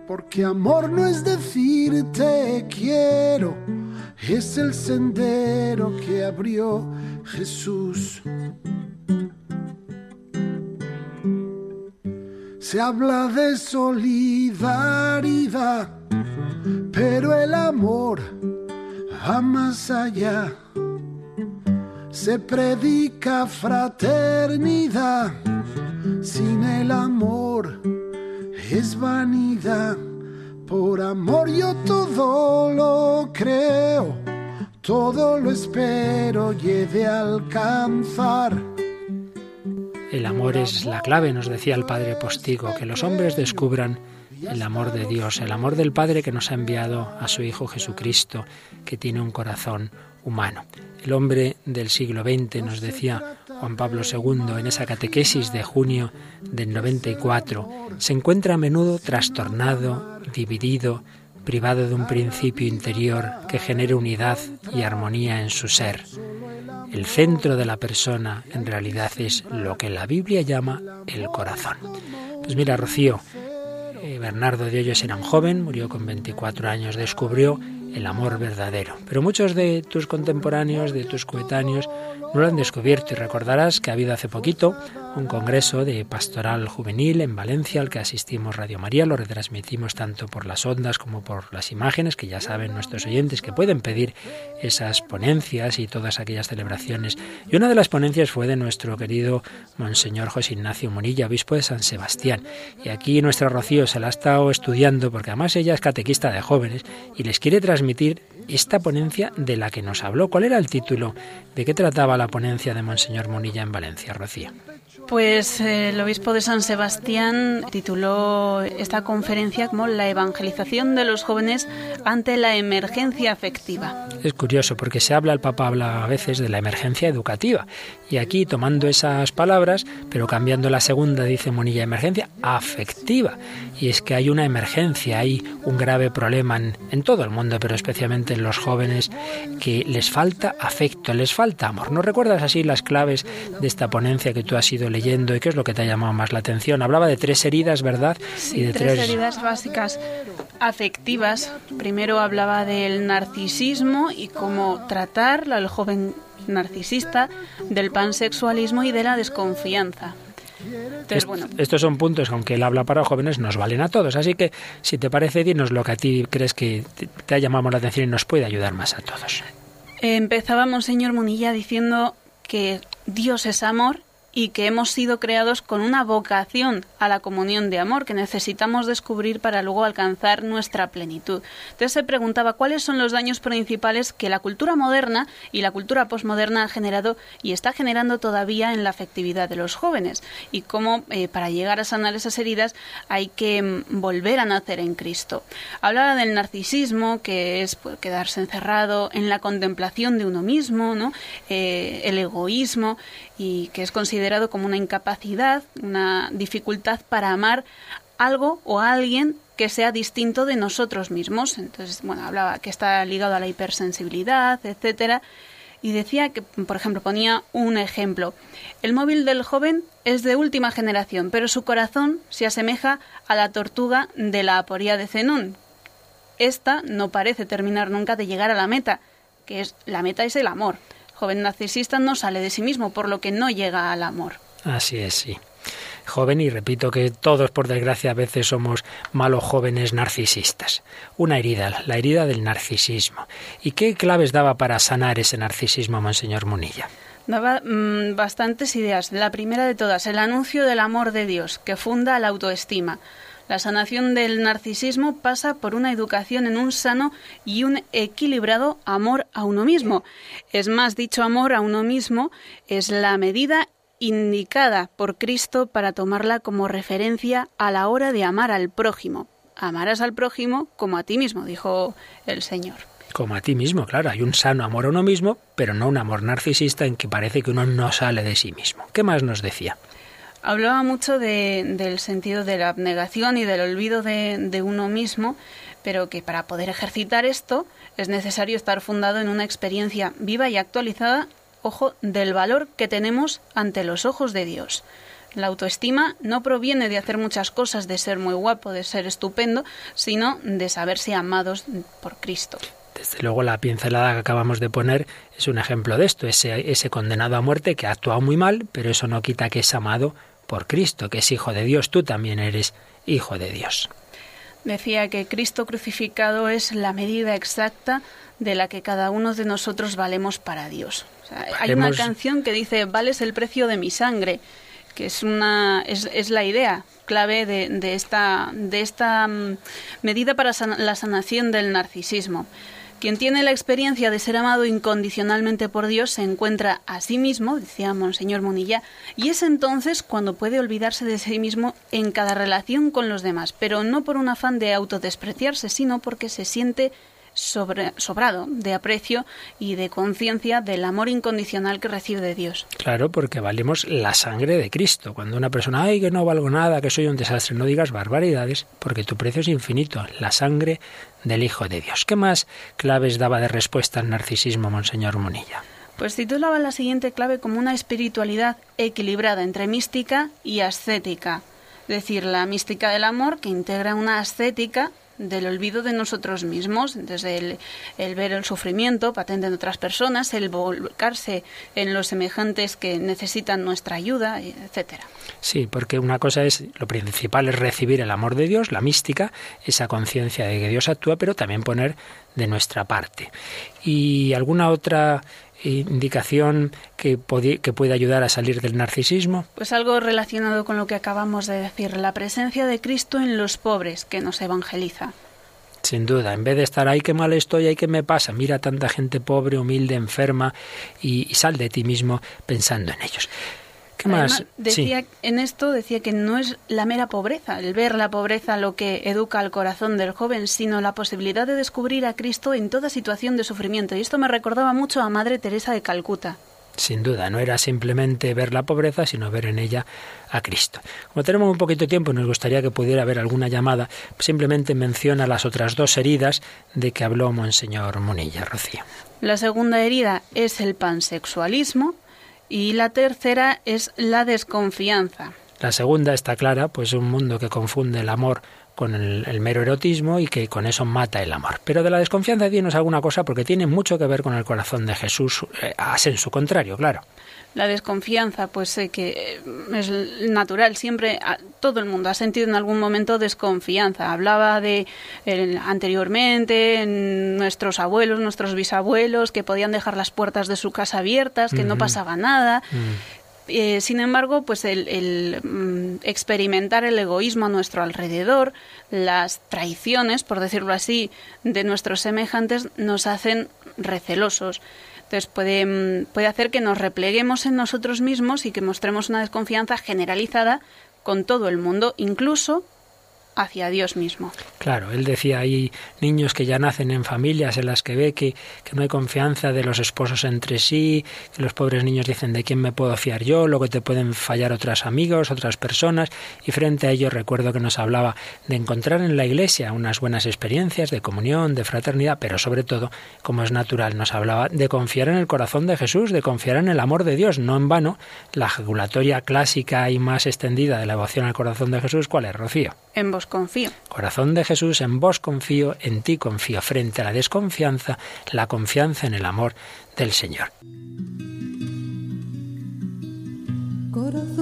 Porque amor no es decir te quiero, es el sendero que abrió Jesús. Se habla de solidaridad, pero el amor va más allá. Se predica fraternidad, sin el amor es vanidad. Por amor yo todo lo creo, todo lo espero y he de alcanzar. El amor es la clave, nos decía el Padre Postigo, que los hombres descubran el amor de Dios, el amor del Padre que nos ha enviado a su Hijo Jesucristo, que tiene un corazón humano. El hombre del siglo XX, nos decía Juan Pablo II en esa catequesis de junio del 94, se encuentra a menudo trastornado, dividido, privado de un principio interior que genere unidad y armonía en su ser. El centro de la persona en realidad es lo que la Biblia llama el corazón. Pues mira, Rocío, eh, Bernardo de Hoyos era un joven, murió con 24 años, descubrió el amor verdadero. Pero muchos de tus contemporáneos, de tus coetáneos, no lo han descubierto y recordarás que ha habido hace poquito un congreso de pastoral juvenil en Valencia al que asistimos Radio María, lo retransmitimos tanto por las ondas como por las imágenes, que ya saben nuestros oyentes que pueden pedir esas ponencias y todas aquellas celebraciones. Y una de las ponencias fue de nuestro querido Monseñor José Ignacio Monilla, obispo de San Sebastián. Y aquí nuestra Rocío se la ha estado estudiando porque además ella es catequista de jóvenes y les quiere transmitir esta ponencia de la que nos habló. ¿Cuál era el título? ¿De qué trataba la ponencia de Monseñor Monilla en Valencia, Rocío? Pues eh, el obispo de San Sebastián tituló esta conferencia como La evangelización de los jóvenes ante la emergencia afectiva. Es curioso porque se habla, el Papa habla a veces de la emergencia educativa. Y aquí, tomando esas palabras, pero cambiando la segunda, dice Monilla, emergencia afectiva. Y es que hay una emergencia, hay un grave problema en, todo el mundo, pero especialmente en los jóvenes, que les falta afecto, les falta amor. ¿No recuerdas así las claves de esta ponencia que tú has ido leyendo y qué es lo que te ha llamado más la atención? Hablaba de tres heridas, ¿verdad? Sí, de tres, heridas básicas afectivas. Primero hablaba del narcisismo y cómo tratar al joven narcisista, del pansexualismo y de la desconfianza. Entonces, bueno. Estos son puntos que, aunque él habla para jóvenes, nos valen a todos. Así que, si te parece, dinos lo que a ti crees que te ha llamado la atención y nos puede ayudar más a todos. Empezábamos, señor Munilla, diciendo que Dios es amor y que hemos sido creados con una vocación a la comunión de amor que necesitamos descubrir para luego alcanzar nuestra plenitud. Entonces se preguntaba cuáles son los daños principales que la cultura moderna y la cultura posmoderna ha generado y está generando todavía en la afectividad de los jóvenes y cómo eh, para llegar a sanar esas heridas hay que mm, volver a nacer en Cristo. Hablaba del narcisismo, que es pues, quedarse encerrado en la contemplación de uno mismo, ¿no? Eh, el egoísmo y que es considerado como una incapacidad, una dificultad para amar algo o a alguien que sea distinto de nosotros mismos. Entonces, bueno, hablaba que está ligado a la hipersensibilidad, etcétera, y decía que, por ejemplo, ponía un ejemplo. El móvil del joven es de última generación, pero su corazón se asemeja a la tortuga de la aporía de Zenón. Esta no parece terminar nunca de llegar a la meta, que es la meta es el amor joven narcisista no sale de sí mismo, por lo que no llega al amor. Así es, sí. Joven, y repito que todos, por desgracia, a veces somos malos jóvenes narcisistas. Una herida, la herida del narcisismo. ¿Y qué claves daba para sanar ese narcisismo, Monseñor Munilla? Daba mm, bastantes ideas. La primera de todas, el anuncio del amor de Dios, que funda la autoestima. La sanación del narcisismo pasa por una educación en un sano y un equilibrado amor a uno mismo. Es más, dicho amor a uno mismo es la medida indicada por Cristo para tomarla como referencia a la hora de amar al prójimo. Amarás al prójimo como a ti mismo, dijo el Señor. Como a ti mismo, claro, hay un sano amor a uno mismo, pero no un amor narcisista en que parece que uno no sale de sí mismo. ¿Qué más nos decía? Hablaba mucho del sentido de la abnegación y del olvido de, uno mismo, pero que para poder ejercitar esto es necesario estar fundado en una experiencia viva y actualizada, ojo, del valor que tenemos ante los ojos de Dios. La autoestima no proviene de hacer muchas cosas, de ser muy guapo, de ser estupendo, sino de saberse amados por Cristo. Desde luego la pincelada que acabamos de poner es un ejemplo de esto, ese, ese condenado a muerte que ha actuado muy mal, pero eso no quita que es amado por Cristo, que es hijo de Dios, tú también eres hijo de Dios. Decía que Cristo crucificado es la medida exacta de la que cada uno de nosotros valemos para Dios. Hay una canción que dice, vales el precio de mi sangre, que es, una, es, la idea clave de, de esta, de esta mm, medida para la sanación del narcisismo. Quien tiene la experiencia de ser amado incondicionalmente por Dios se encuentra a sí mismo, decía Monseñor Munilla, y es entonces cuando puede olvidarse de sí mismo en cada relación con los demás, pero no por un afán de autodespreciarse, sino porque se siente sobrado de aprecio y de conciencia del amor incondicional que recibe de Dios. Claro, porque valemos la sangre de Cristo. Cuando una persona, ay, que no valgo nada, que soy un desastre, no digas barbaridades, porque tu precio es infinito, la sangre del Hijo de Dios. ¿Qué más claves daba de respuesta al narcisismo, Monseñor Munilla? Pues titulaba la siguiente clave como una espiritualidad equilibrada entre mística y ascética. Es decir, la mística del amor que integra una ascética del olvido de nosotros mismos, desde el, ver el sufrimiento patente en otras personas, el volcarse en los semejantes que necesitan nuestra ayuda, etcétera. Sí, porque una cosa es, lo principal es recibir el amor de Dios, la mística, esa conciencia de que Dios actúa, pero también poner de nuestra parte. ¿Y alguna otra indicación que, que puede ayudar a salir del narcisismo? Pues algo relacionado con lo que acabamos de decir, la presencia de Cristo en los pobres que nos evangeliza. Sin duda, en vez de estar ahí, qué mal estoy, ahí qué me pasa, mira tanta gente pobre, humilde, enferma y sal de ti mismo pensando en ellos. ¿Qué más? decía, En esto decía que no es la mera pobreza, el ver la pobreza lo que educa al corazón del joven, sino la posibilidad de descubrir a Cristo en toda situación de sufrimiento. Y esto me recordaba mucho a Madre Teresa de Calcuta. Sin duda, no era simplemente ver la pobreza, sino ver en ella a Cristo. Como tenemos un poquito de tiempo, nos gustaría que pudiera haber alguna llamada. Simplemente menciona las otras dos heridas de que habló Monseñor Munilla, Rocío. La segunda herida es el pansexualismo y la tercera es la desconfianza. La segunda está clara, pues un mundo que confunde el amor con el, mero erotismo y que con eso mata el amor. Pero de la desconfianza dinos alguna cosa porque tiene mucho que ver con el corazón de Jesús, eh, en su contrario, claro. La desconfianza, pues sé que eh, es natural, siempre todo el mundo ha sentido en algún momento desconfianza. Hablaba de anteriormente nuestros abuelos, nuestros bisabuelos que podían dejar las puertas de su casa abiertas, que no pasaba nada. Mm. Eh, sin embargo, pues el, mm, experimentar el egoísmo a nuestro alrededor, las traiciones, por decirlo así, de nuestros semejantes nos hacen recelosos. Entonces puede, mm, puede hacer que nos repleguemos en nosotros mismos y que mostremos una desconfianza generalizada con todo el mundo, incluso hacia Dios mismo. Claro, él decía, hay niños que ya nacen en familias en las que ve que, que, no hay confianza de los esposos entre sí, que los pobres niños dicen de quién me puedo fiar yo, luego te pueden fallar otros amigos, otras personas, y frente a ello recuerdo que nos hablaba de encontrar en la iglesia unas buenas experiencias de comunión, de fraternidad, pero sobre todo, como es natural, nos hablaba de confiar en el corazón de Jesús, de confiar en el amor de Dios, no en vano, la ejaculatoria clásica y más extendida de la devoción al corazón de Jesús, ¿cuál es, Rocío? En vos confío. Corazón de Jesús, en vos confío, en ti confío. Frente a la desconfianza, la confianza en el amor del Señor. Corazón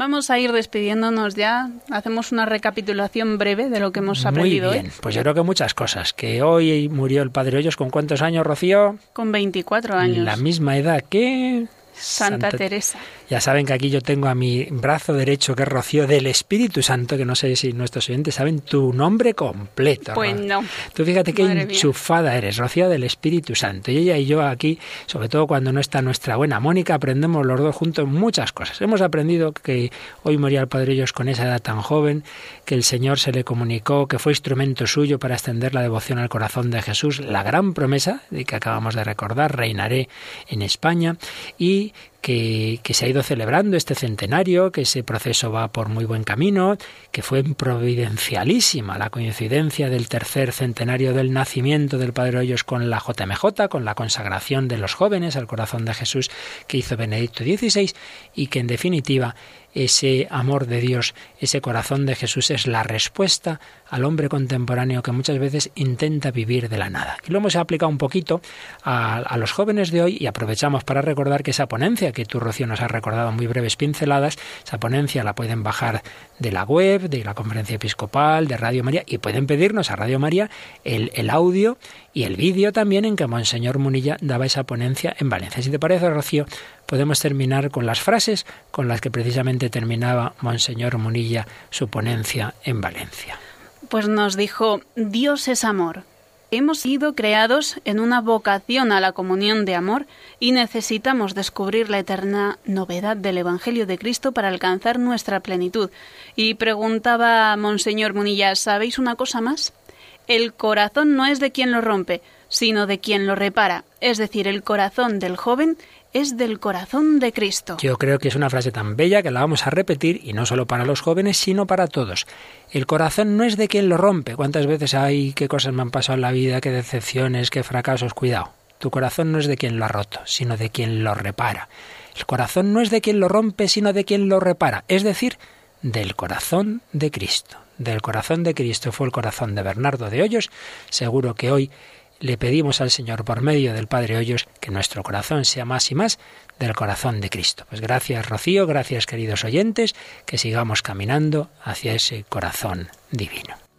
Vamos a ir despidiéndonos ya. Hacemos una recapitulación breve de lo que hemos aprendido Muy bien. Pues yo creo que muchas cosas. Que hoy murió el padre Hoyos con cuántos años, Rocío? Con 24 años. La misma edad que Santa Teresa. Ya saben que aquí yo tengo a mi brazo derecho, que es Rocío del Espíritu Santo, que no sé si nuestros oyentes saben tu nombre completo. Pues no. Tú fíjate qué enchufada eres, Rocío del Espíritu Santo. Y ella y yo aquí, sobre todo cuando no está nuestra buena Mónica, aprendemos los dos juntos muchas cosas. Hemos aprendido que hoy moría el Padre Ellos con esa edad tan joven, que el Señor se le comunicó, que fue instrumento suyo para extender la devoción al corazón de Jesús, la gran promesa de que acabamos de recordar, reinaré en España, y que, se ha ido celebrando este centenario, que ese proceso va por muy buen camino, que fue providencialísima la coincidencia del tercer centenario del nacimiento del Padre Hoyos con la JMJ, con la consagración de los jóvenes al corazón de Jesús que hizo Benedicto XVI y que en definitiva ese amor de Dios, ese corazón de Jesús es la respuesta al hombre contemporáneo que muchas veces intenta vivir de la nada. Y lo hemos aplicado un poquito a, a los jóvenes de hoy y aprovechamos para recordar que esa ponencia que tú, Rocío, nos has recordado muy breves pinceladas, esa ponencia la pueden bajar de la web, de la conferencia episcopal, de Radio María y pueden pedirnos a Radio María el, el audio y el vídeo también en que Monseñor Munilla daba esa ponencia en Valencia. Si te parece, Rocío, podemos terminar con las frases con las que precisamente terminaba Monseñor Munilla su ponencia en Valencia. Pues nos dijo, Dios es amor. Hemos sido creados en una vocación a la comunión de amor y necesitamos descubrir la eterna novedad del Evangelio de Cristo para alcanzar nuestra plenitud. Y preguntaba Monseñor Munilla, ¿sabéis una cosa más? El corazón no es de quien lo rompe, sino de quien lo repara. Es decir, el corazón del joven es del corazón de Cristo. Yo creo que es una frase tan bella que la vamos a repetir y no solo para los jóvenes, sino para todos. El corazón no es de quien lo rompe. ¿Cuántas veces hay qué cosas me han pasado en la vida, qué decepciones, qué fracasos? Cuidado. Tu corazón no es de quien lo ha roto, sino de quien lo repara. El corazón no es de quien lo rompe, sino de quien lo repara. Es decir, del corazón de Cristo. Del corazón de Cristo fue el corazón de Bernardo de Hoyos. Seguro que hoy le pedimos al Señor por medio del Padre Hoyos que nuestro corazón sea más y más del corazón de Cristo. Pues gracias Rocío, gracias queridos oyentes, que sigamos caminando hacia ese corazón divino.